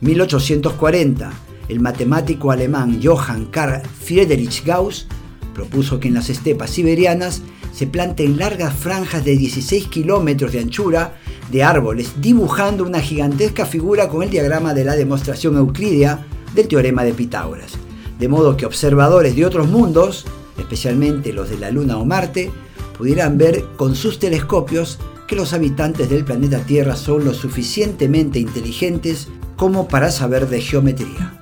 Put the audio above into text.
1840, el matemático alemán Johann Karl Friedrich Gauss propuso que en las estepas siberianas se planten largas franjas de 16 kilómetros de anchura de árboles, dibujando una gigantesca figura con el diagrama de la demostración euclídea del teorema de Pitágoras. De modo que observadores de otros mundos, especialmente los de la Luna o Marte, pudieran ver con sus telescopios que los habitantes del planeta Tierra son lo suficientemente inteligentes como para saber de geometría.